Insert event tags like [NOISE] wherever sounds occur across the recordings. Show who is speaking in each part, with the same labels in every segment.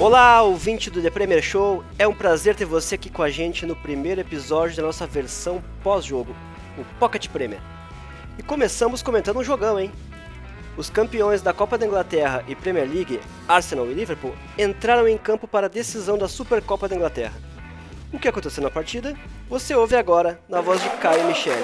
Speaker 1: Olá, ouvinte do The Premier Show. É um prazer ter você aqui com a gente no primeiro episódio da nossa versão pós-jogo, o Pocket Premier. E começamos comentando um jogão, hein? Os campeões da Copa da Inglaterra e Premier League, Arsenal e Liverpool, entraram em campo para a decisão da Supercopa da Inglaterra. O que aconteceu na partida? Você ouve agora na voz de Caio Michel.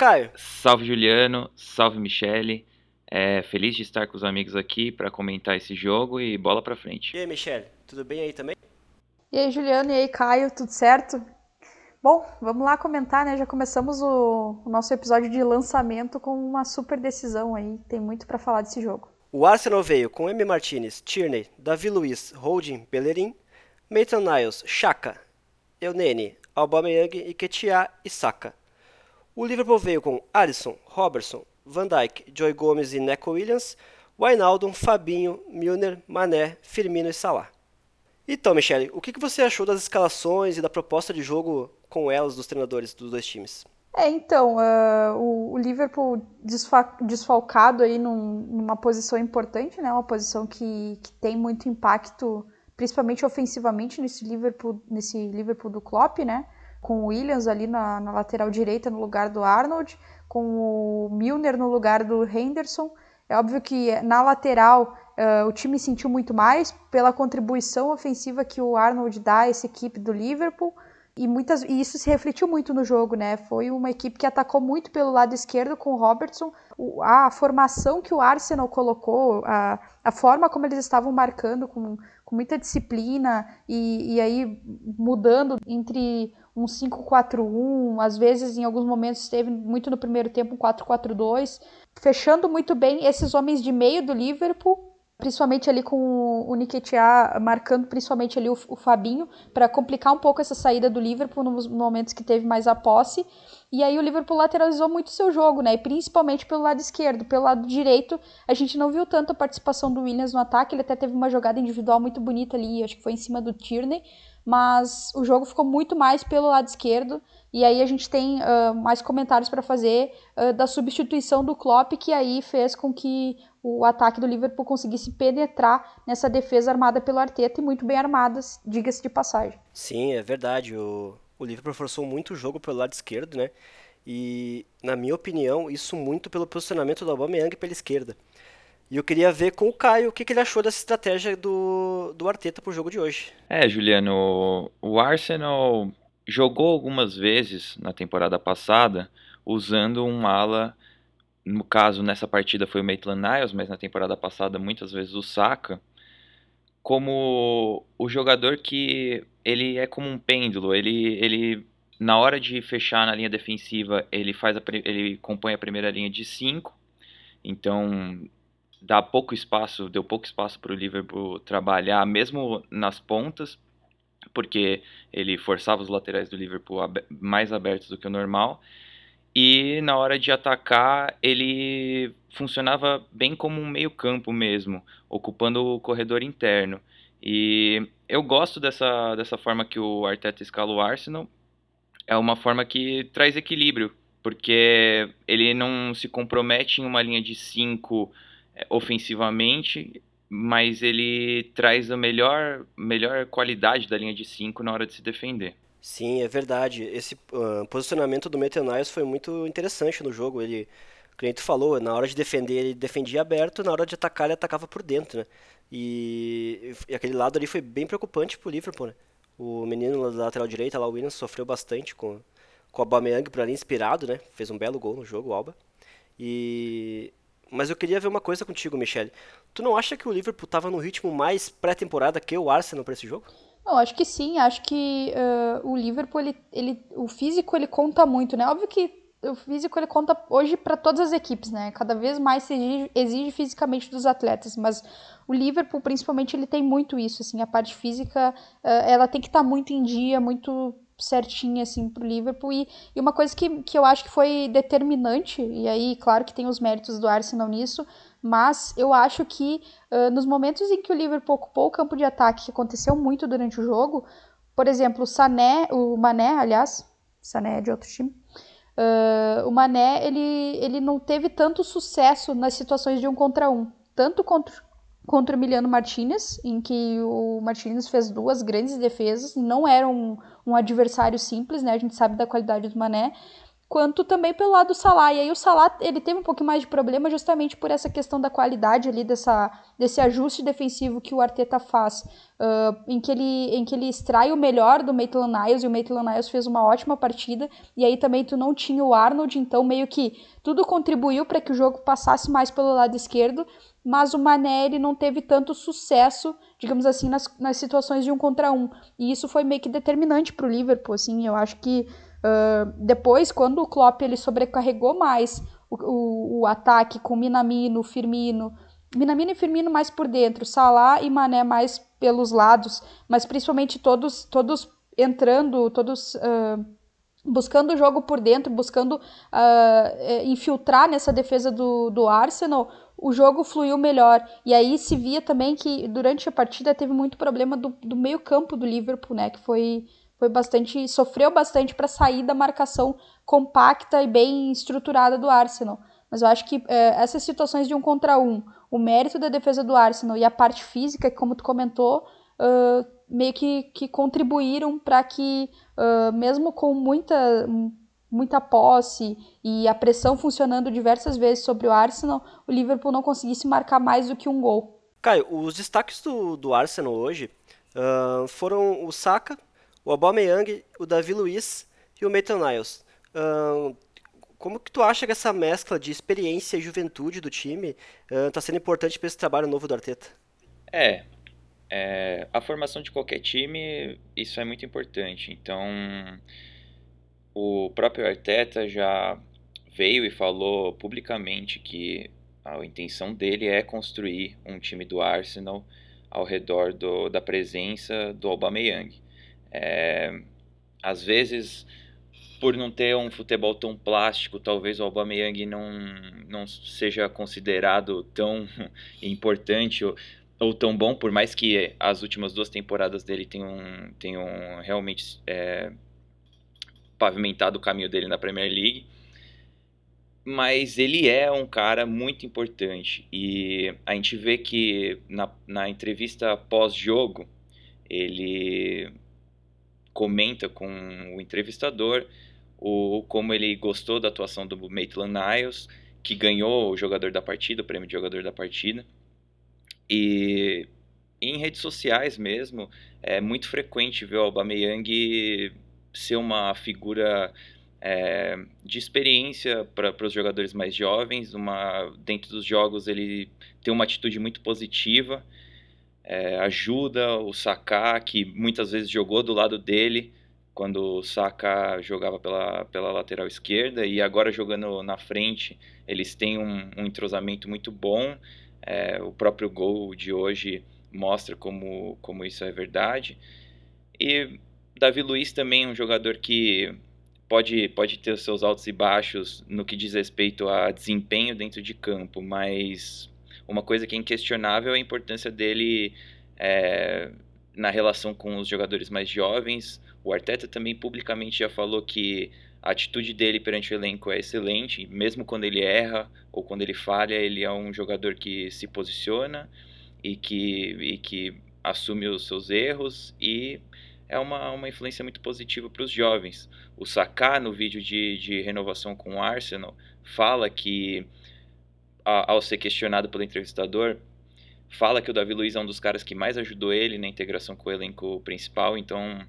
Speaker 1: Caio.
Speaker 2: Salve, Juliano. Salve, Michele. É, feliz de estar com os amigos aqui para comentar esse jogo e bola para frente.
Speaker 1: E aí, Michele, tudo bem aí também?
Speaker 3: E aí, Juliano, e aí, Caio, tudo certo? Bom, vamos lá comentar, né? Já começamos o, o nosso episódio de lançamento com uma super decisão aí. Tem muito para falar desse jogo.
Speaker 1: O Arsenal veio com M. Martinez, Tierney, Davi Luiz, Holding, Bellerin, Maitland Niles, Chaka, Eunene, Aubameyang e Ketia e Saka. O Liverpool veio com Alisson, Robertson, Van Dijk, Joy Gomes e Neco Williams, Wijnaldum, Fabinho, Milner, Mané, Firmino e Salah. Então, Michele, o que você achou das escalações e da proposta de jogo com elas dos treinadores dos dois times?
Speaker 3: É, então, uh, o, Liverpool desfalcado aí num, numa posição importante, né? Uma posição que, que tem muito impacto, principalmente ofensivamente nesse Liverpool, nesse Liverpool do Klopp, né? Com o Williams ali na, na lateral direita no lugar do Arnold, com o Milner no lugar do Henderson. É óbvio que na lateral uh, o time sentiu muito mais pela contribuição ofensiva que o Arnold dá a essa equipe do Liverpool. E, muitas, e isso se refletiu muito no jogo, né? Foi uma equipe que atacou muito pelo lado esquerdo com o Robertson. O, a formação que o Arsenal colocou, a, a forma como eles estavam marcando com, com muita disciplina e, e aí mudando entre um 5-4-1, às vezes em alguns momentos esteve muito no primeiro tempo um 4-4-2, fechando muito bem esses homens de meio do Liverpool, principalmente ali com o Nketiah marcando principalmente ali o, o Fabinho, para complicar um pouco essa saída do Liverpool nos momentos que teve mais a posse. E aí o Liverpool lateralizou muito seu jogo, né? E principalmente pelo lado esquerdo. Pelo lado direito, a gente não viu tanto a participação do Williams no ataque. Ele até teve uma jogada individual muito bonita ali, acho que foi em cima do Tierney mas o jogo ficou muito mais pelo lado esquerdo. E aí a gente tem uh, mais comentários para fazer uh, da substituição do Klopp, que aí fez com que o ataque do Liverpool conseguisse penetrar nessa defesa armada pelo Arteta e muito bem armada, diga-se de passagem.
Speaker 1: Sim, é verdade. O, o Liverpool forçou muito o jogo pelo lado esquerdo, né? E, na minha opinião, isso muito pelo posicionamento do Aubameyang pela esquerda. E eu queria ver com o Caio o que, que ele achou dessa estratégia do, do Arteta pro jogo de hoje.
Speaker 2: É, Juliano, o Arsenal jogou algumas vezes na temporada passada usando um ala, no caso nessa partida foi o Maitland Niles, mas na temporada passada muitas vezes o Saka, como o jogador que ele é como um pêndulo, ele, ele na hora de fechar na linha defensiva, ele faz a, ele compõe a primeira linha de 5, então dá pouco espaço, deu pouco espaço para o Liverpool trabalhar, mesmo nas pontas, porque ele forçava os laterais do Liverpool ab mais abertos do que o normal. E na hora de atacar, ele funcionava bem como um meio-campo mesmo, ocupando o corredor interno. E eu gosto dessa, dessa forma que o Arteta escala o Arsenal. É uma forma que traz equilíbrio, porque ele não se compromete em uma linha de cinco ofensivamente, mas ele traz a melhor, melhor qualidade da linha de 5 na hora de se defender.
Speaker 1: Sim, é verdade. Esse uh, posicionamento do Meteonias foi muito interessante no jogo. Ele, o cliente falou, na hora de defender ele defendia aberto, na hora de atacar ele atacava por dentro, né? E, e aquele lado ali foi bem preocupante pro Liverpool, né? O menino da lateral direita, lá o Williams, sofreu bastante com, com o Aubameyang por ali inspirado, né? Fez um belo gol no jogo, o Alba. E mas eu queria ver uma coisa contigo, Michele. Tu não acha que o Liverpool estava no ritmo mais pré-temporada que o Arsenal para esse jogo?
Speaker 3: Não, acho que sim. Acho que uh, o Liverpool, ele, ele, o físico, ele conta muito, né? Óbvio que o físico ele conta hoje para todas as equipes, né? Cada vez mais se exige, exige, fisicamente dos atletas, mas o Liverpool, principalmente, ele tem muito isso, assim, a parte física, ela tem que estar tá muito em dia, muito certinha, assim, pro Liverpool, e, e uma coisa que, que eu acho que foi determinante, e aí, claro que tem os méritos do Arsenal nisso, mas eu acho que uh, nos momentos em que o Liverpool ocupou o campo de ataque, que aconteceu muito durante o jogo, por exemplo, o Sané, o Mané, aliás, Sané é de outro time, uh, o Mané, ele, ele não teve tanto sucesso nas situações de um contra um, tanto contra, contra o Emiliano Martinez, em que o Martinez fez duas grandes defesas, não era um, um adversário simples, né, a gente sabe da qualidade do Mané, quanto também pelo lado do Salah. E aí o Salah, ele teve um pouco mais de problema justamente por essa questão da qualidade ali dessa, desse ajuste defensivo que o Arteta faz, uh, em, que ele, em que ele extrai o melhor do Maitland Niles, e o Maitland Niles fez uma ótima partida, e aí também tu não tinha o Arnold, então meio que tudo contribuiu para que o jogo passasse mais pelo lado esquerdo, mas o Mané ele não teve tanto sucesso, digamos assim, nas, nas situações de um contra um. E isso foi meio que determinante para o Liverpool, assim, eu acho que Uh, depois, quando o Klopp ele sobrecarregou mais o, o, o, ataque com Minamino, Firmino, Minamino e Firmino mais por dentro, Salah e Mané mais pelos lados, mas principalmente todos todos entrando, todos uh, buscando o jogo por dentro, buscando uh, infiltrar nessa defesa do, do Arsenal, o jogo fluiu melhor. E aí se via também que durante a partida teve muito problema do, do meio campo do Liverpool, né, que foi foi bastante sofreu bastante para sair da marcação compacta e bem estruturada do Arsenal. Mas eu acho que é, essas situações de um contra um, o mérito da defesa do Arsenal e a parte física, como tu comentou, uh, meio que, que contribuíram para que, uh, mesmo com muita, muita posse e a pressão funcionando diversas vezes sobre o Arsenal, o Liverpool não conseguisse marcar mais do que um gol.
Speaker 1: Caio, os destaques do, do Arsenal hoje uh, foram o Saka, o Aubameyang, o Davi Luiz e o Maitland Niles. Uh, como que tu acha que essa mescla de experiência e juventude do time está uh, sendo importante para esse trabalho novo do Arteta?
Speaker 2: É, é, a formação de qualquer time, isso é muito importante. Então, o próprio Arteta já veio e falou publicamente que a intenção dele é construir um time do Arsenal ao redor do, da presença do Aubameyang. É, às vezes, por não ter um futebol tão plástico, talvez o Aubameyang não, não seja considerado tão [LAUGHS] importante ou, tão bom, por mais que as últimas duas temporadas dele tenham, tenham realmente é, pavimentado o caminho dele na Premier League. Mas ele é um cara muito importante e a gente vê que na, na entrevista pós-jogo ele comenta com o entrevistador o como ele gostou da atuação do Maitland Niles, que ganhou o jogador da partida, o prêmio de jogador da partida. E em redes sociais mesmo, é muito frequente ver o Aubameyang ser uma figura é, de experiência para os jogadores mais jovens. Uma, dentro dos jogos ele tem uma atitude muito positiva é, ajuda o Saka, que muitas vezes jogou do lado dele quando o Saka jogava pela, pela lateral esquerda e agora jogando na frente, eles têm um, um entrosamento muito bom. É, o próprio gol de hoje mostra como, como isso é verdade. E Davi Luiz também é um jogador que pode, pode ter os seus altos e baixos no que diz respeito a desempenho dentro de campo, mas uma coisa que é inquestionável é a importância dele é, na relação com os jogadores mais jovens. O Arteta também publicamente já falou que a atitude dele perante o elenco é excelente, mesmo quando ele erra ou quando ele falha, ele é um jogador que se posiciona e que, e que assume os seus erros e é uma, uma influência muito positiva para os jovens. O Saka, no vídeo de, de renovação com o Arsenal, fala que ao ser questionado pelo entrevistador, fala que o Davi Luiz é um dos caras que mais ajudou ele na integração com o elenco principal, então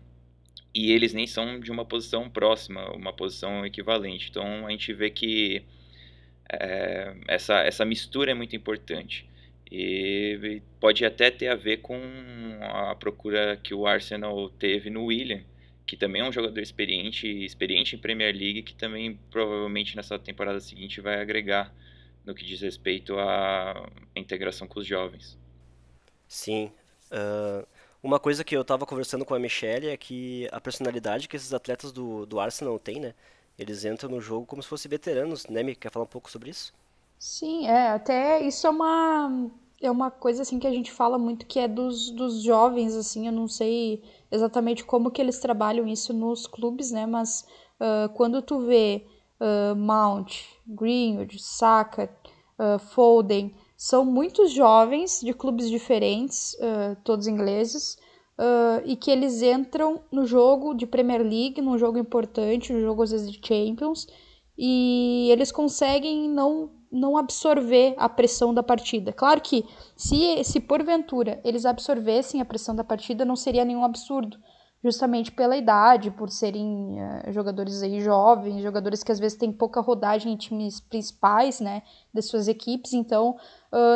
Speaker 2: e eles nem são de uma posição próxima, uma posição equivalente. Então a gente vê que é, essa, essa mistura é muito importante. E pode até ter a ver com a procura que o Arsenal teve no William, que também é um jogador experiente, experiente em Premier League, que também provavelmente nessa temporada seguinte vai agregar no que diz respeito à integração com os jovens.
Speaker 1: Sim. Uh, uma coisa que eu estava conversando com a Michelle é que a personalidade que esses atletas do, do Arsenal têm, né? Eles entram no jogo como se fossem veteranos, né? Me quer falar um pouco sobre isso?
Speaker 3: Sim, é, até isso é uma é uma coisa assim que a gente fala muito que é dos, dos jovens, assim, eu não sei exatamente como que eles trabalham isso nos clubes, né? Mas uh, quando tu vê uh, Mount, Greenwood, Saka, uh, Foden, são muitos jovens de clubes diferentes, todos ingleses, e que eles entram no jogo de Premier League, num jogo importante, no jogo às vezes de Champions, e eles conseguem não não absorver a pressão da partida. Claro que se, se porventura eles absorvessem a pressão da partida, não seria nenhum absurdo, justamente pela idade, por serem uh, jogadores aí jovens, jogadores que às vezes têm pouca rodagem em times principais, né, das suas equipes, então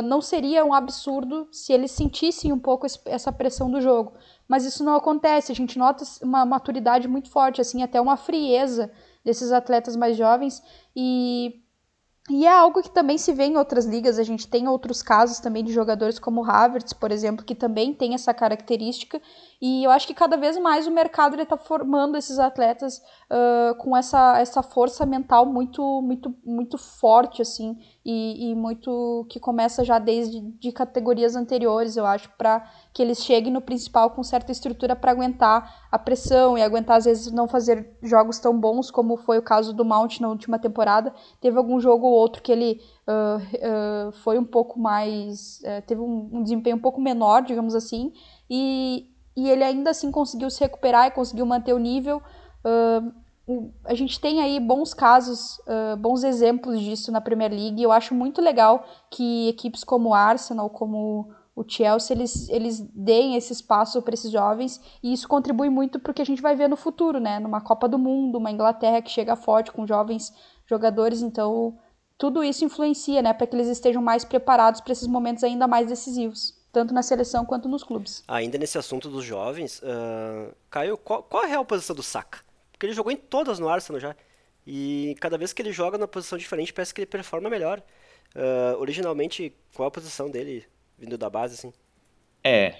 Speaker 3: não seria um absurdo se eles sentissem um pouco esse, essa pressão do jogo. Mas isso não acontece, a gente nota uma maturidade muito forte, assim, até uma frieza desses atletas mais jovens e e é algo que também se vê em outras ligas. A gente tem outros casos também de jogadores como o Havertz, por exemplo, que também tem essa característica. E eu acho que cada vez mais o mercado está formando esses atletas uh, com essa, essa força mental muito, muito, muito forte, assim, e, e muito que começa já desde de categorias anteriores, eu acho, para que eles cheguem no principal com certa estrutura para aguentar a pressão e aguentar, às vezes, não fazer jogos tão bons como foi o caso do Mount na última temporada. Teve algum jogo ou outro que ele uh, uh, foi um pouco mais. Teve um, um, desempenho um pouco menor, digamos assim, e, e ele ainda assim conseguiu se recuperar e conseguiu manter o nível. a gente tem aí bons casos, bons exemplos disso na Premier League. Eu acho muito legal que equipes como o Arsenal, como o Chelsea, eles, eles deem esse espaço para esses jovens e isso contribui muito para o que a gente vai ver no futuro, né? Numa Copa do Mundo, uma Inglaterra que chega forte com jovens jogadores, então tudo isso influencia, né? Para que eles estejam mais preparados para esses momentos ainda mais decisivos, tanto na seleção quanto nos clubes.
Speaker 1: Ainda nesse assunto dos jovens, uh, Caio, qual, qual é a real posição do Saka? Porque ele jogou em todas no Arsenal já. E cada vez que ele joga na posição diferente, parece que ele performa melhor. Uh, originalmente, qual a posição dele? vindo da base, assim?
Speaker 2: É,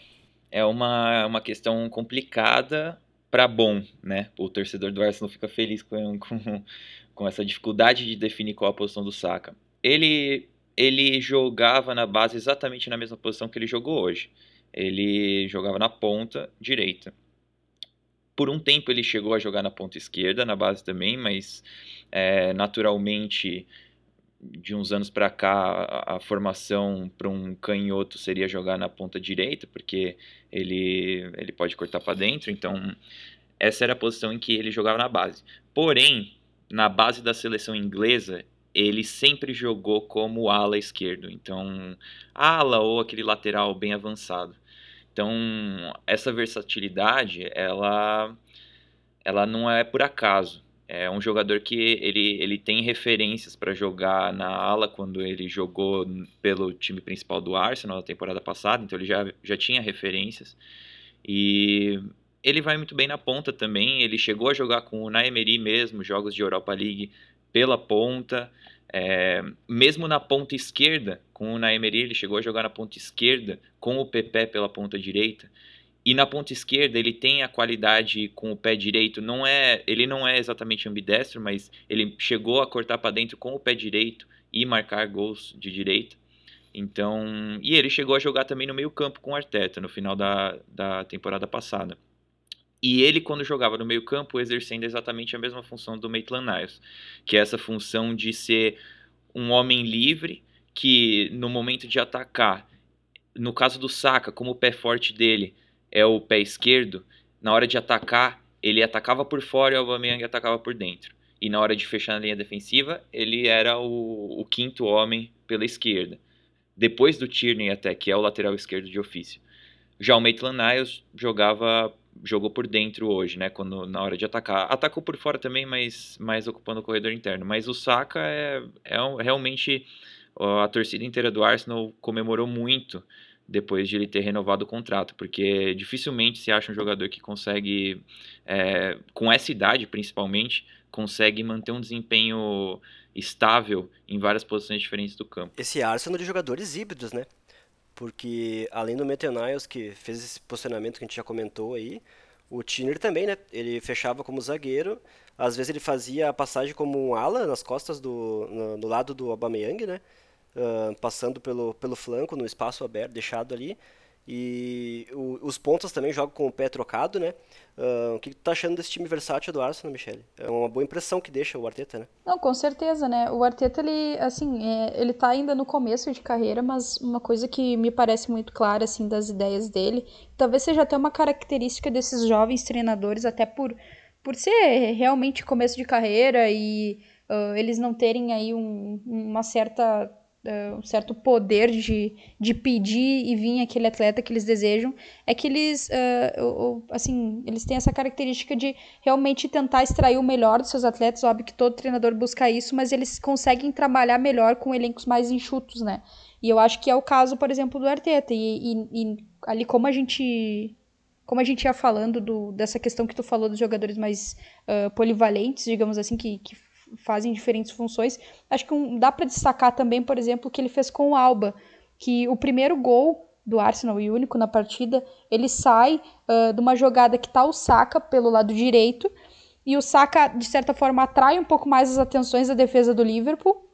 Speaker 2: é uma, uma questão complicada para bom, né? O torcedor do Arsenal fica feliz com, com, com essa dificuldade de definir qual a posição do Saka. Ele, ele jogava na base exatamente na mesma posição que ele jogou hoje. Ele jogava na ponta direita. Por um tempo ele chegou a jogar na ponta esquerda, na base também, mas é, naturalmente de uns anos para cá, a, a formação para um canhoto seria jogar na ponta direita, porque ele, ele pode cortar para dentro, então essa era a posição em que ele jogava na base. Porém, na base da seleção inglesa, ele sempre jogou como ala esquerdo, então ala ou aquele lateral bem avançado. Então, essa versatilidade, ela ela não é por acaso. É um jogador que ele, ele tem referências para jogar na ala quando ele jogou pelo time principal do Arsenal na temporada passada, então ele já, já tinha referências. E ele vai muito bem na ponta também. Ele chegou a jogar com o Naemery mesmo, jogos de Europa League pela ponta. É, mesmo na ponta esquerda, com o Naemery, ele chegou a jogar na ponta esquerda com o Pepe pela ponta direita. E na ponta esquerda ele tem a qualidade com o pé direito, não é, ele não é exatamente ambidestro, mas ele chegou a cortar para dentro com o pé direito e marcar gols de direita. Então, e ele chegou a jogar também no meio-campo com o Arteta no final da, da temporada passada. E ele, quando jogava no meio-campo, exercendo exatamente a mesma função do Maitland Niles, que é essa função de ser um homem livre que no momento de atacar, no caso do Saka, como o pé forte dele é o pé esquerdo, na hora de atacar, ele atacava por fora e o Aubameyang atacava por dentro. E na hora de fechar na linha defensiva, ele era o, o quinto homem pela esquerda. Depois do Tierney até, que é o lateral esquerdo de ofício. Já o Maitland Niles jogava jogou por dentro hoje, né, quando na hora de atacar. Atacou por fora também, mas mais ocupando o corredor interno. Mas o Saka é, é realmente a torcida inteira do Arsenal comemorou muito depois de ele ter renovado o contrato, porque dificilmente se acha um jogador que consegue, é, com essa idade principalmente, consegue manter um desempenho estável em várias posições diferentes do campo.
Speaker 1: Esse Arsenal de jogadores híbridos, né? Porque além do Niles que fez esse posicionamento que a gente já comentou aí, o Tiner também, né? Ele fechava como zagueiro, às vezes ele fazia a passagem como um ala nas costas do no, no lado do Aubameyang, né? Uh, passando pelo, pelo flanco, no espaço aberto, deixado ali. E o, os pontos também jogam com o pé trocado, né? Uh, o que tu tá achando desse time versátil do Arsenal, Michele? É uma boa impressão que deixa o Arteta, né?
Speaker 3: Não, com certeza, né? O Arteta, ele, assim, é, ele tá ainda no começo de carreira, mas uma coisa que me parece muito clara, assim, das ideias dele, talvez seja até uma característica desses jovens treinadores, até por, por ser realmente começo de carreira e uh, eles não terem aí um, uma certa um certo poder de, de pedir e vir aquele atleta que eles desejam, é que eles, uh, assim, eles têm essa característica de realmente tentar extrair o melhor dos seus atletas. Óbvio que todo treinador busca isso, mas eles conseguem trabalhar melhor com elencos mais enxutos, né? E eu acho que é o caso, por exemplo, do Arteta. E, e, e ali, como a gente como a gente ia falando do, dessa questão que tu falou dos jogadores mais uh, polivalentes, digamos assim, que, que fazem diferentes funções. Acho que um, dá para destacar também, por exemplo, o que ele fez com o Alba, que o primeiro gol do Arsenal e único na partida, ele sai uh, de uma jogada que tá o Saka pelo lado direito, e o Saka, de certa forma, atrai um pouco mais as atenções da defesa do Liverpool,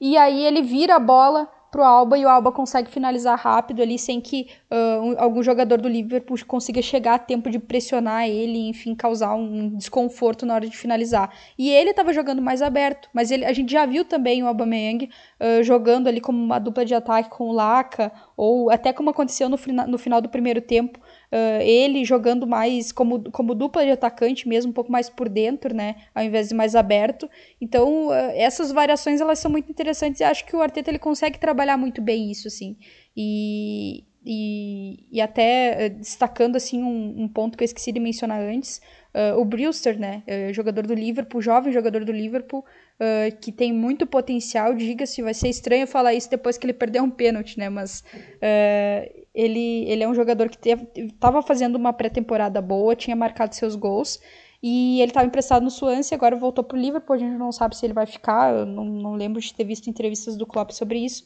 Speaker 3: e aí ele vira a bola pro Alba e o Alba consegue finalizar rápido ali sem que uh, um, algum jogador do Liverpool consiga chegar a tempo de pressionar ele, enfim, causar um desconforto na hora de finalizar. E ele estava jogando mais aberto, mas ele, a gente já viu também o Aubameyang uh, jogando ali como uma dupla de ataque com o Laka, ou até como aconteceu no, no final do primeiro tempo, uh, ele jogando mais como, como dupla de atacante mesmo, um pouco mais por dentro, né, ao invés de mais aberto. Então, uh, essas variações, elas são muito interessantes e acho que o Arteta, ele consegue trabalhar muito bem isso, assim. E, e, e até uh, destacando, assim, um, um, ponto que eu esqueci de mencionar antes, o Brewster, né, jogador do Liverpool, jovem jogador do Liverpool, Uh, que tem muito potencial, diga-se, vai ser estranho falar isso depois que ele perdeu um pênalti, né? Mas uh, ele, ele é um jogador que estava fazendo uma pré-temporada boa, tinha marcado seus gols, e ele estava emprestado no Swansea, agora voltou para o Liverpool, a gente não sabe se ele vai ficar, eu não, não lembro de ter visto entrevistas do Klopp sobre isso,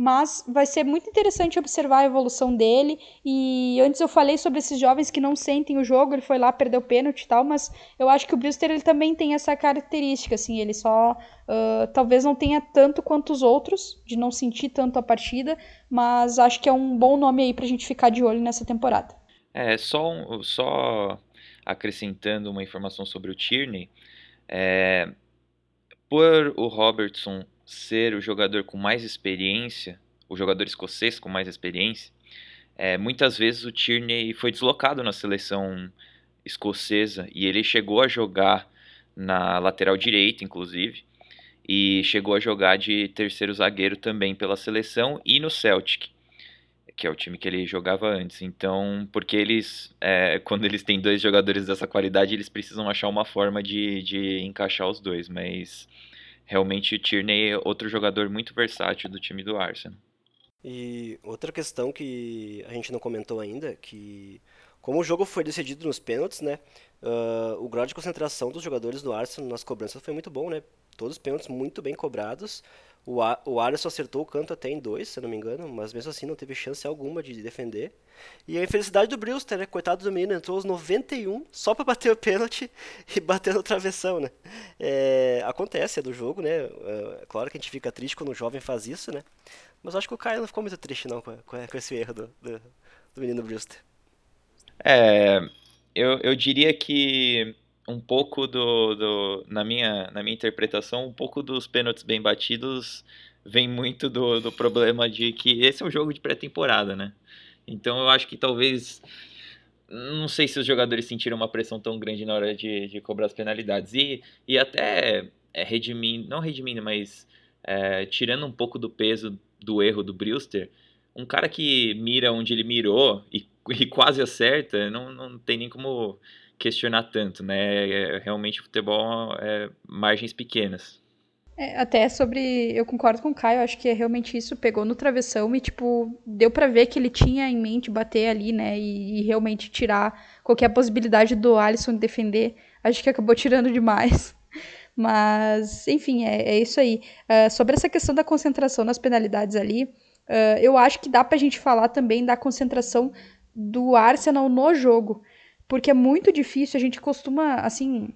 Speaker 3: mas vai ser muito interessante observar a evolução dele. E antes eu falei sobre esses jovens que não sentem o jogo, ele foi lá, perdeu o pênalti e tal, mas eu acho que o Brewster ele também tem essa característica, assim, ele só uh, talvez não tenha tanto quanto os outros, de não sentir tanto a partida, mas acho que é um bom nome aí pra gente ficar de olho nessa temporada.
Speaker 2: É, só, um, só acrescentando uma informação sobre o Tierney, é, por o Robertson ser o jogador com mais experiência, o jogador escocês com mais experiência, é, muitas vezes o Tierney foi deslocado na seleção escocesa e ele chegou a jogar na lateral direita, inclusive, e chegou a jogar de terceiro zagueiro também pela seleção e no Celtic, que é o time que ele jogava antes. Então, porque eles, é, [LAUGHS] quando eles têm dois jogadores dessa qualidade, eles precisam achar uma forma de, de encaixar os dois, mas realmente o Tierney é outro jogador muito versátil do time do Arsenal.
Speaker 1: E outra questão que a gente não comentou ainda, que como o jogo foi decidido nos pênaltis, né, uh, o grau de concentração dos jogadores do Arsenal nas cobranças foi muito bom, né, todos os pênaltis muito bem cobrados, o, A o Alisson acertou o canto até em dois, se não me engano, mas mesmo assim não teve chance alguma de defender. E a infelicidade do Brewster, né? Coitado do menino, entrou aos 91 só para bater o pênalti [LAUGHS] e bater no travessão, né? É, acontece, é do jogo, né? É, claro que a gente fica triste quando o jovem faz isso, né? Mas acho que o Caio não ficou muito triste não com, com esse erro do, do, do menino Brewster.
Speaker 2: É, eu, eu diria que um pouco do, do, na, minha, na minha interpretação, um pouco dos pênaltis bem batidos vem muito do, do problema de que esse é um jogo de pré-temporada, né? Então eu acho que talvez. Não sei se os jogadores sentiram uma pressão tão grande na hora de, de cobrar as penalidades. E, e até é, redimindo, não redimindo, mas é, tirando um pouco do peso do erro do Brewster, um cara que mira onde ele mirou e, e quase acerta, não, não tem nem como questionar tanto, né? É, realmente o futebol é margens pequenas.
Speaker 3: É, até sobre. Eu concordo com o Caio, acho que é realmente isso. Pegou no travessão e, tipo, deu para ver que ele tinha em mente bater ali, né? E, e, realmente tirar qualquer possibilidade do Alisson defender. Acho que acabou tirando demais. [LAUGHS] Mas, enfim, é, é isso aí. Uh, sobre essa questão da concentração nas penalidades ali, uh, eu acho que dá pra gente falar também da concentração do Arsenal no jogo. Porque é muito difícil, a gente costuma, assim,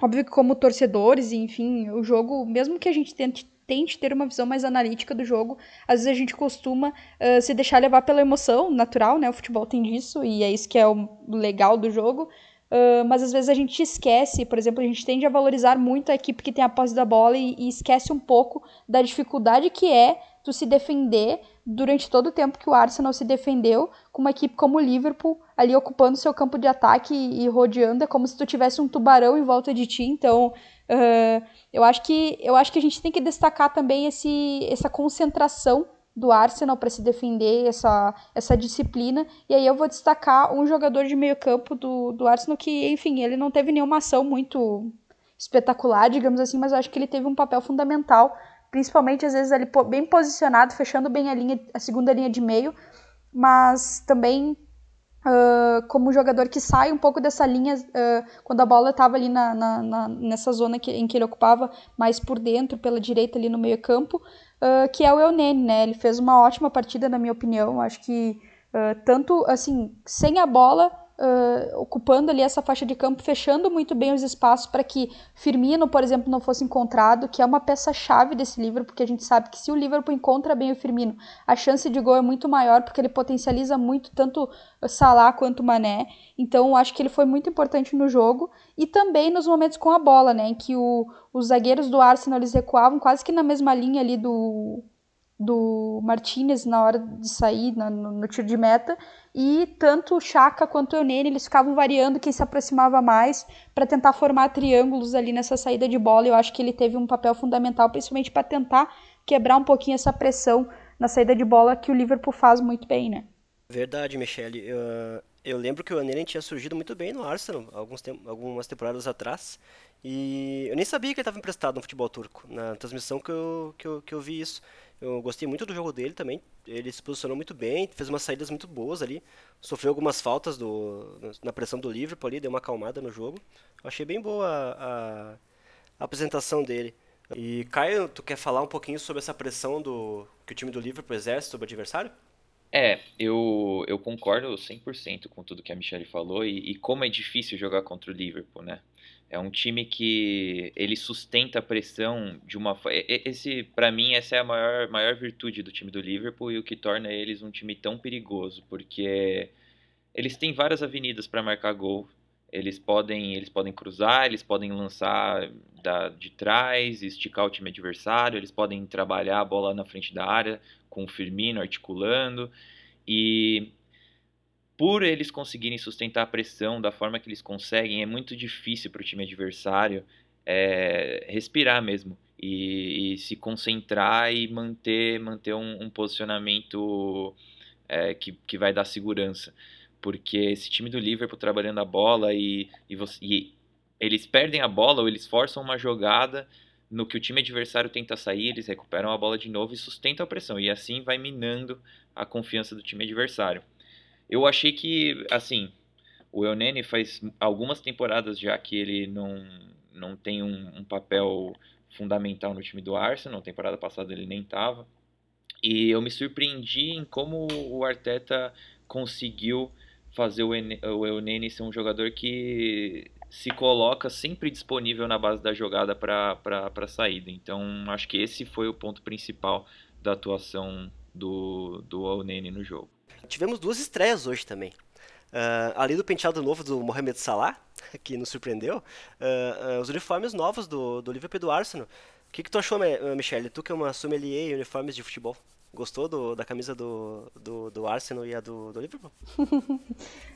Speaker 3: Óbvio que como torcedores, enfim, o jogo, mesmo que a gente tente, tente ter uma visão mais analítica do jogo, às vezes a gente costuma uh, se deixar levar pela emoção natural, né? O futebol tem disso e é isso que é o legal do jogo. Uh, mas às vezes a gente esquece, por exemplo, a gente tende a valorizar muito a equipe que tem a posse da bola e, e esquece um pouco da dificuldade que é tu se defender durante todo o tempo que o Arsenal se defendeu com uma equipe como o Liverpool ali ocupando seu campo de ataque e, e rodeando, é como se tu tivesse um tubarão em volta de ti. Então, uh, eu acho que eu acho que a gente tem que destacar também esse, essa concentração do Arsenal para se defender, essa, essa disciplina. E aí eu vou destacar um jogador de meio campo do, do Arsenal que, enfim, ele não teve nenhuma ação muito espetacular, digamos assim, mas eu acho que ele teve um papel fundamental principalmente às vezes ali bem posicionado, fechando bem a linha, a segunda linha de meio, mas também uh, como jogador que sai um pouco dessa linha uh, quando a bola estava ali na, na, na, nessa zona que, em que ele ocupava mais por dentro, pela direita ali no meio campo, uh, que é o Eunene, né? Ele fez uma ótima partida na minha opinião, acho que tanto assim sem a bola uh, ocupando ali essa faixa de campo, fechando muito bem os espaços para que Firmino, por exemplo, não fosse encontrado, que é uma peça-chave desse livro, porque a gente sabe que se o Liverpool encontra bem o Firmino, a chance de gol é muito maior, porque ele potencializa muito tanto Salah quanto Mané. Então, acho que ele foi muito importante no jogo e também nos momentos com a bola, né, em que o, os zagueiros do Arsenal eles recuavam quase que na mesma linha ali do do Martinez na hora de sair no, no, tiro de meta e tanto o Chaka quanto o Eunene eles ficavam variando quem se aproximava mais para tentar formar triângulos ali nessa saída de bola. Eu acho que ele teve um papel fundamental, principalmente para tentar quebrar um pouquinho essa pressão na saída de bola que o Liverpool faz muito bem, né?
Speaker 1: Verdade, Michele. Eu, eu lembro que o Eunene tinha surgido muito bem no Arsenal alguns tem, algumas temporadas atrás e eu nem sabia que ele estava emprestado no futebol turco. Na transmissão que eu, que eu, que eu vi isso. Eu gostei muito do jogo dele também. Ele se posicionou muito bem, fez umas saídas muito boas ali. Sofreu algumas faltas do, na pressão do Liverpool ali, deu uma acalmada no jogo. Eu achei bem boa a, a apresentação dele. E Caio, tu quer falar um pouquinho sobre essa pressão do que o time do Liverpool exerce sobre o adversário?
Speaker 2: É, eu, eu concordo 100% com tudo que a Michelle falou e, e como é difícil jogar contra o Liverpool, né? É um time que ele sustenta a pressão de uma esse para mim essa é a maior maior virtude do time do Liverpool e o que torna eles um time tão perigoso, porque eles têm várias avenidas para marcar gol. Eles podem eles podem cruzar, eles podem lançar da, de trás, esticar o time adversário, eles podem trabalhar a bola na frente da área com o Firmino articulando e por eles conseguirem sustentar a pressão da forma que eles conseguem, é muito difícil para o time adversário é, respirar mesmo e, e, se concentrar e manter, manter um, um posicionamento é, que, que vai dar segurança. Porque esse time do Liverpool trabalhando a bola e, e, você, e eles perdem a bola ou eles forçam uma jogada no que o time adversário tenta sair, eles recuperam a bola de novo e sustentam a pressão. E assim vai minando a confiança do time adversário. Eu achei que, assim, o Eunene faz algumas temporadas já que ele não, não tem um, um papel fundamental no time do Arsenal. Na temporada passada ele nem estava. E eu me surpreendi em como o Arteta conseguiu fazer o Eunene ser um jogador que se coloca sempre disponível na base da jogada para a saída. Então, acho que esse foi o ponto principal da atuação do, do Eunene no jogo.
Speaker 1: Tivemos duas estreias hoje também. Uh, além do penteado novo do Mohamed Salah, [LAUGHS] que nos surpreendeu, uh, uh, os uniformes novos do, do Liverpool e do Arsenal. O que, que tu achou, Michele? Tu que é uma sommelier em uniformes de futebol. Gostou do, da camisa do, do, do, Arsenal e a do, do Liverpool? [LAUGHS]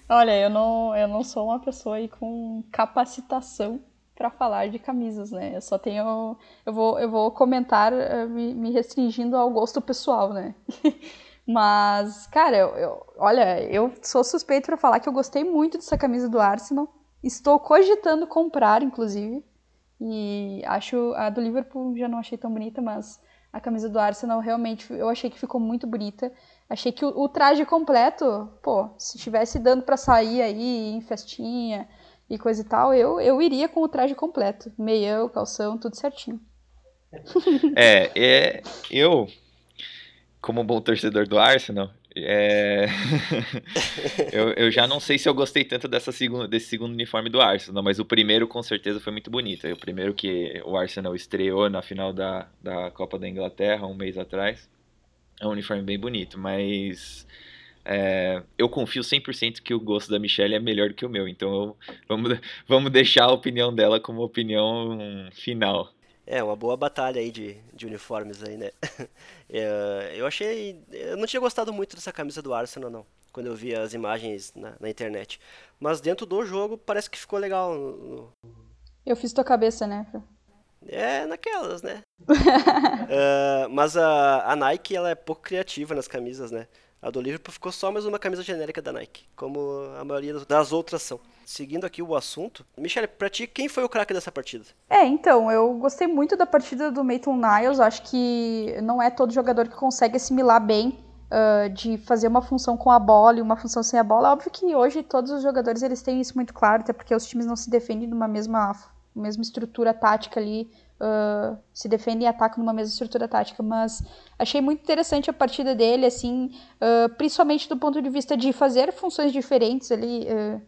Speaker 3: Olha, eu não, eu não sou uma pessoa aí com capacitação para falar de camisas, né? Eu só tenho. Eu vou, eu vou comentar me, me restringindo ao gosto pessoal, né? [LAUGHS] Mas, cara, eu, eu, olha, eu sou suspeito para falar que eu gostei muito dessa camisa do Arsenal. Estou cogitando comprar, inclusive. E acho a do Liverpool já não achei tão bonita, mas a camisa do Arsenal realmente eu achei que ficou muito bonita. Achei que o, o traje completo, pô, se estivesse dando para sair aí em festinha e coisa e tal, eu, eu iria com o traje completo. Meião, calção, tudo certinho.
Speaker 2: É, é eu, como bom torcedor do Arsenal, é... [LAUGHS] eu, eu já não sei se eu gostei tanto dessa segunda, desse segundo uniforme do Arsenal, mas o primeiro com certeza foi muito bonito. O primeiro que o Arsenal estreou na final da, da Copa da Inglaterra um mês atrás. É um uniforme bem bonito, mas é, eu confio 100% que o gosto da Michelle é melhor do que o meu, então eu, vamos, vamos deixar a opinião dela como opinião final.
Speaker 1: É, uma boa batalha aí de, de uniformes aí, né? [LAUGHS] É, eu achei. Eu não tinha gostado muito dessa camisa do Arsenal, não. Quando eu vi as imagens na, na internet. Mas dentro do jogo parece que ficou legal.
Speaker 3: Eu fiz tua cabeça, né?
Speaker 1: É, naquelas, né? uh, [LAUGHS] mas a, a Nike, ela é pouco criativa nas camisas, né? A do Liverpool ficou só mais uma camisa genérica da Nike, como a maioria das outras são. Seguindo aqui o assunto, Michele, pra ti, quem foi o craque dessa partida?
Speaker 3: É, então, eu gostei muito da partida do Maitland Niles. Acho que não é todo jogador que consegue assimilar bem uh, de fazer uma função com a bola e uma função sem a bola. Óbvio que hoje todos os jogadores eles têm isso muito claro, até porque os times não se defendem numa mesma, mesma estrutura tática ali uh, se defendem e atacam numa mesma estrutura tática, mas achei muito interessante a partida dele, assim, uh, principalmente do ponto de vista de fazer funções diferentes ali, uh,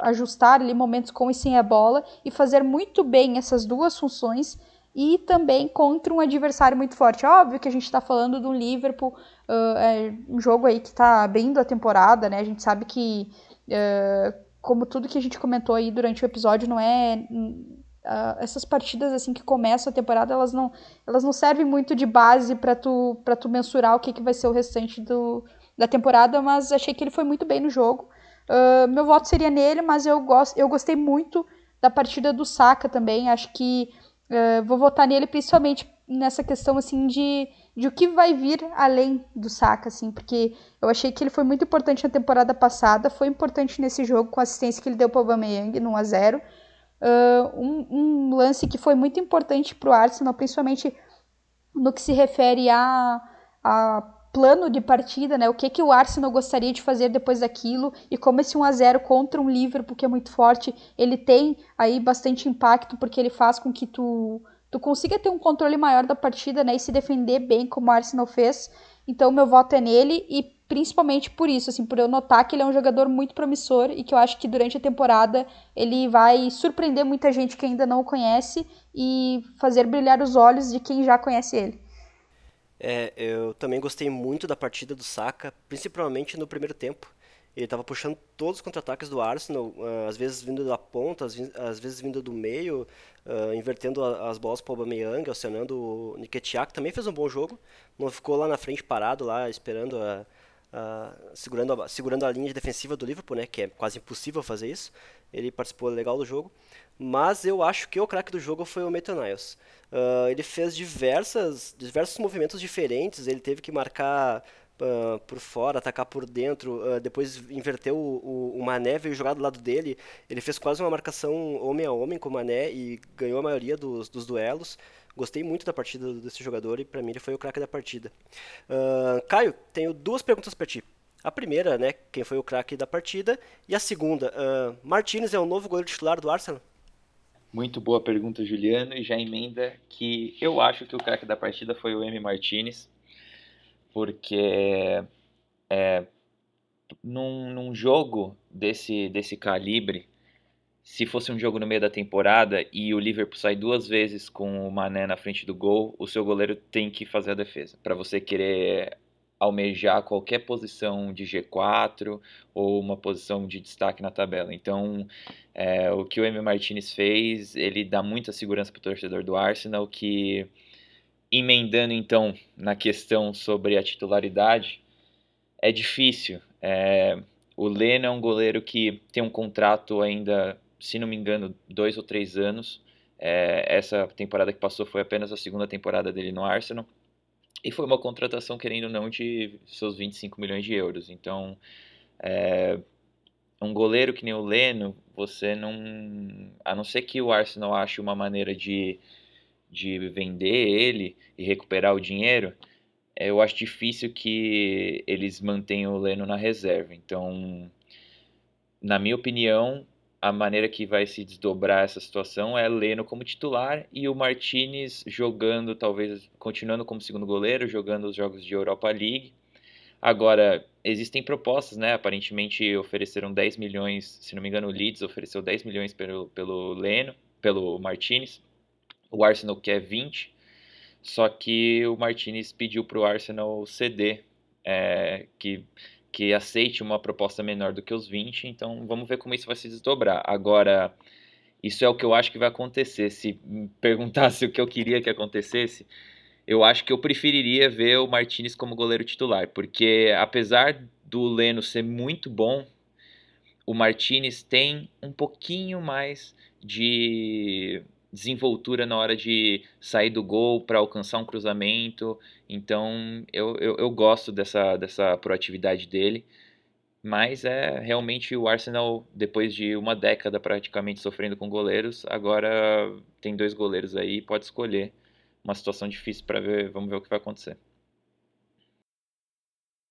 Speaker 3: ajustar ali momentos com e sem a bola e fazer muito bem essas duas funções e também contra um adversário muito forte. Óbvio que a gente está falando do Liverpool, é um jogo aí que está abrindo a temporada, né? A gente sabe que, como tudo que a gente comentou aí durante o episódio, não é Uh, essas partidas assim que começam a temporada, elas não, elas não servem muito de base para tu, pra tu mensurar o que, que vai ser o restante do, da temporada, mas achei que ele foi muito bem no jogo. Uh, meu voto seria nele, mas eu, gosto, eu gostei muito da partida do Saka também. Acho que uh, vou votar nele principalmente nessa questão assim de, de o que vai vir além do Saka, assim, porque eu achei que ele foi muito importante na temporada passada, foi importante nesse jogo com a assistência que ele deu para o Aubameyang no 1 a 0 uh, um, um, lance que foi muito importante para o Arsenal, principalmente no que se refere a, a plano de partida, né? O que, que o Arsenal gostaria de fazer depois daquilo e como esse 1 a 0 contra um Liverpool que é muito forte, ele tem aí bastante impacto porque ele faz com que tu tu consiga ter um controle maior da partida, né, e se defender bem como o Arsenal fez. Então meu voto é nele e principalmente por isso, assim, por eu notar que ele é um jogador muito promissor e que eu acho que durante a temporada ele vai surpreender muita gente que ainda não o conhece e fazer brilhar os olhos de quem já conhece ele.
Speaker 1: É, eu também gostei muito da partida do Saka, principalmente no primeiro tempo. Ele estava puxando todos os contra-ataques do Arsenal, ah, às vezes vindo da ponta, às vezes vindo do meio, uh, invertendo as bolas para o Aubameyang, acionando o Nketiah, que também fez um bom jogo. Não ficou lá na frente parado, lá esperando a, Uh, segurando, a, segurando a linha defensiva do Liverpool, né, que é quase impossível fazer isso. Ele participou legal do jogo, mas eu acho que o craque do jogo foi o Maitland Niles. Uh, ele fez diversas, diversos movimentos diferentes, ele teve que marcar uh, por fora, atacar por dentro, depois inverteu o, o, o, Mané, veio jogar do lado dele, ele fez quase uma marcação homem a homem com o Mané e ganhou a maioria dos, dos duelos. Gostei muito da partida desse jogador e para mim ele foi o craque da partida. Uh, Caio, tenho duas perguntas para ti. A primeira, né, quem foi o craque da partida, e a segunda, uh, Martinez é o novo goleiro titular do Arsenal?
Speaker 2: Muito boa pergunta, Juliano, e já emenda que eu acho que o craque da partida foi o M. Martinez, porque é, num, num jogo desse, desse calibre, se fosse um jogo no meio da temporada e o Liverpool sai duas vezes com o Mané na frente do gol, o seu goleiro tem que fazer a defesa. Para você querer almejar qualquer posição de G4 ou uma posição de destaque na tabela. Então, é, o que o M. Martinez fez, ele dá muita segurança para o torcedor do Arsenal, que emendando então na questão sobre a titularidade, é difícil. É, o Leno é um goleiro que tem um contrato ainda se não me engano, dois ou três anos. É, essa temporada que passou foi apenas a segunda temporada dele no Arsenal. E foi uma contratação, querendo ou não, de seus 25 milhões de euros. Então, é, um goleiro que nem o Leno, você não. A não ser que o Arsenal ache uma maneira de, de vender ele e recuperar o dinheiro, eu acho difícil que eles mantenham o Leno na reserva. Então, na minha opinião, a maneira que vai se desdobrar essa situação é Leno como titular e o Martinez jogando, talvez continuando como segundo goleiro, jogando os jogos de Europa League. Agora, existem propostas, né? Aparentemente ofereceram 10 milhões, se não me engano, o Leeds ofereceu 10 milhões pelo, pelo Leno, pelo Martinez. O Arsenal quer 20, só que o Martinez pediu para o Arsenal ceder, é, que que aceite uma proposta menor do que os 20, então vamos ver como isso vai se desdobrar. Agora, isso é o que eu acho que vai acontecer. Se perguntasse [LAUGHS] o que eu queria que acontecesse, eu acho que eu preferiria ver o Martinez como goleiro titular, porque apesar do Leno ser muito bom, o Martinez tem um pouquinho mais de desenvoltura na hora de sair do gol para alcançar um cruzamento. Então eu, eu, eu, gosto dessa, dessa proatividade dele. Mas é realmente o Arsenal, depois de uma década praticamente sofrendo com goleiros, agora tem dois goleiros aí, pode escolher. Uma situação difícil para ver, vamos ver o que vai acontecer.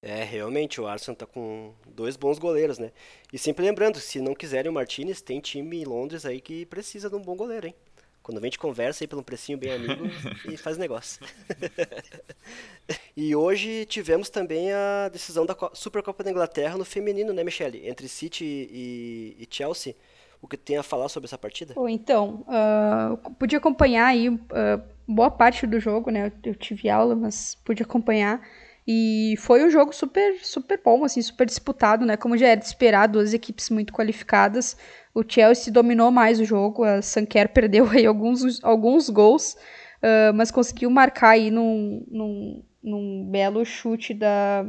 Speaker 1: É, realmente, o Arsenal tá com dois bons goleiros, né? E sempre lembrando, se não quiserem o Martinez, tem time em Londres aí que precisa de um bom goleiro, hein? Quando vem, a gente conversa aí pelo precinho bem amigo [LAUGHS] e faz negócio. [LAUGHS] e hoje tivemos também a decisão da Supercopa da Inglaterra no feminino, né, Michele? Entre City e, e Chelsea. O que tem a falar sobre essa partida?
Speaker 3: Bom, então, uh, pude acompanhar aí uh, boa parte do jogo, né? Eu tive aula, mas pude acompanhar. E foi um jogo super, super bom, assim, super disputado, né? Como já era de esperar, duas equipes muito qualificadas. O Chelsea dominou mais o jogo, a Sanquer [LAUGHS] perdeu aí alguns, alguns gols, uh, mas conseguiu marcar aí num, num, num belo chute da,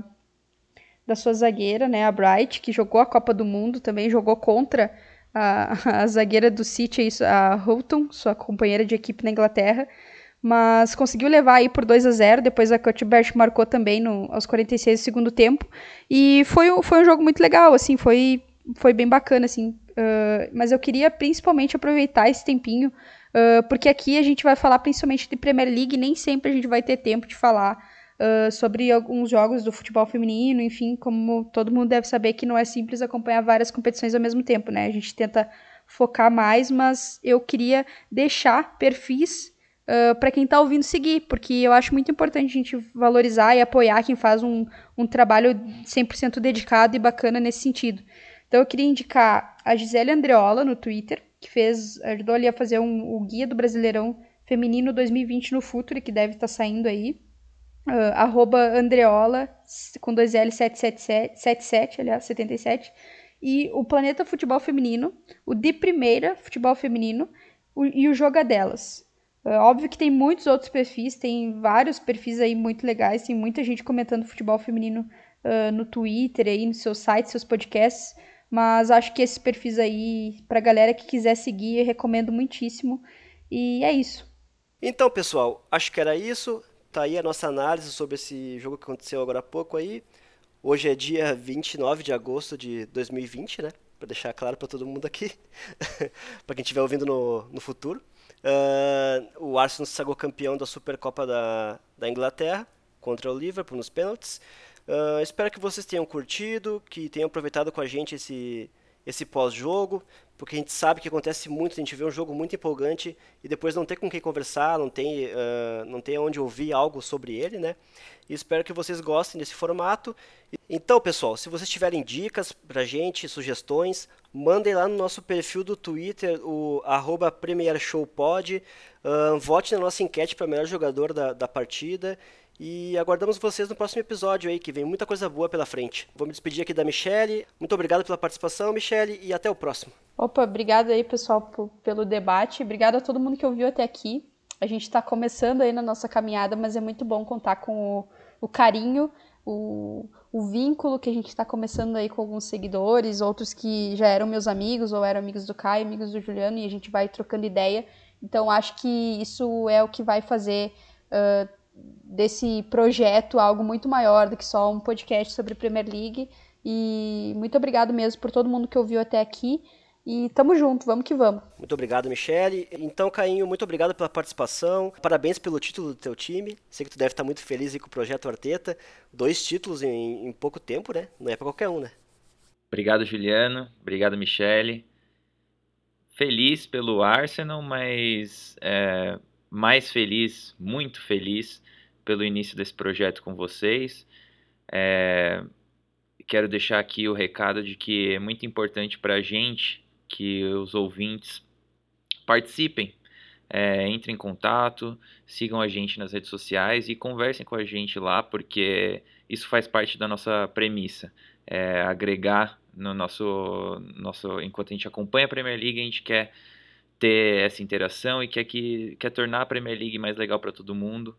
Speaker 3: da sua zagueira, né? A Bright, que jogou a Copa do Mundo, também jogou contra a, [LAUGHS] a zagueira do City, a Houghton, sua companheira de equipe na Inglaterra mas conseguiu levar aí por 2 a 0 depois a Cuthbert marcou também no, aos 46 do segundo tempo, e foi, foi um jogo muito legal, assim, foi, foi bem bacana, assim, uh, mas eu queria principalmente aproveitar esse tempinho, uh, porque aqui a gente vai falar principalmente de Premier League, nem sempre a gente vai ter tempo de falar uh, sobre alguns jogos do futebol feminino, enfim, como todo mundo deve saber que não é simples acompanhar várias competições ao mesmo tempo, né, a gente tenta focar mais, mas eu queria deixar perfis para quem está ouvindo seguir, porque eu acho muito importante a gente valorizar e apoiar quem faz um, um trabalho 100% dedicado e bacana nesse sentido. Então eu queria indicar a Gisele Andreola no Twitter, que fez, ajudou ali a fazer um, o guia do Brasileirão Feminino 2020 no Futuro, que deve estar tá saindo aí. Uh, arroba Andreola, com dois L 777, 77, aliás, 77. E o Planeta Futebol Feminino, o de primeira Futebol Feminino o, e o Joga Delas. É óbvio que tem muitos outros perfis, tem vários perfis aí muito legais, tem muita gente comentando futebol feminino uh, no Twitter, aí no seu site, seus podcasts, mas acho que esses perfis aí, pra galera que quiser seguir, eu recomendo muitíssimo. E é isso.
Speaker 1: Então, pessoal, acho que era isso. Tá aí a nossa análise sobre esse jogo que aconteceu agora há pouco aí. Hoje é dia 29 de agosto de 2020, né? Pra deixar claro para todo mundo aqui. [LAUGHS] para quem estiver ouvindo no, no futuro. Uh, o Arsenal se sagrou campeão da Supercopa da, da Inglaterra contra o Liverpool nos pênaltis. Uh, espero que vocês tenham curtido, que tenham aproveitado com a gente esse, esse pós-jogo, porque a gente sabe que acontece muito, a gente vê um jogo muito empolgante e depois não tem com quem conversar, não tem, uh, não tem onde ouvir algo sobre ele, né? E espero que vocês gostem desse formato. Então, pessoal, se vocês tiverem dicas pra gente, sugestões, mandem lá no nosso perfil do Twitter, o arroba. Uh, vote na nossa enquete para melhor jogador da, da partida. E aguardamos vocês no próximo episódio aí, que vem muita coisa boa pela frente. Vou me despedir aqui da Michelle. Muito obrigado pela participação, Michelle, e até o próximo.
Speaker 3: Opa, obrigado aí, pessoal, pelo debate. Obrigado a todo mundo que ouviu até aqui. A gente está começando aí na nossa caminhada, mas é muito bom contar com o, o carinho, o, o vínculo que a gente está começando aí com alguns seguidores, outros que já eram meus amigos ou eram amigos do Caio, amigos do Juliano, e a gente vai trocando ideia. Então, acho que isso é o que vai fazer. Uh, desse projeto algo muito maior do que só um podcast sobre Premier League. E muito obrigado mesmo por todo mundo que ouviu até aqui. E tamo junto, vamos que vamos.
Speaker 1: Muito obrigado, Michele. Então, Cainho, muito obrigado pela participação. Parabéns pelo título do teu time. Sei que tu deve estar muito feliz com o projeto Arteta. Dois títulos em, em pouco tempo, né? Não é para qualquer um, né?
Speaker 2: Obrigado, Juliano. Obrigado, Michele. Feliz pelo Arsenal, mas é, mais feliz, muito feliz pelo início desse projeto com vocês. É, quero deixar aqui o recado de que é muito importante para a gente que os ouvintes participem, é, entrem em contato, sigam a gente nas redes sociais e conversem com a gente lá, porque isso faz parte da nossa premissa, é, agregar no nosso, nosso, enquanto a gente acompanha a Premier League, a gente quer ter essa interação e quer que quer tornar a Premier League mais legal para todo mundo,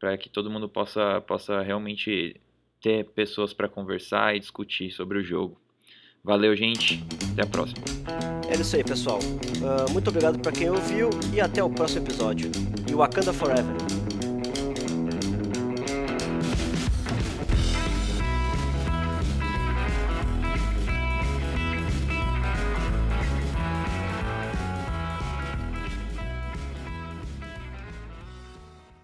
Speaker 2: para que todo mundo possa possa realmente ter pessoas para conversar e discutir sobre o jogo. Valeu, gente. Até a próxima.
Speaker 1: É isso aí, pessoal. Uh, muito obrigado para quem ouviu e até o próximo episódio. E Wakanda Forever.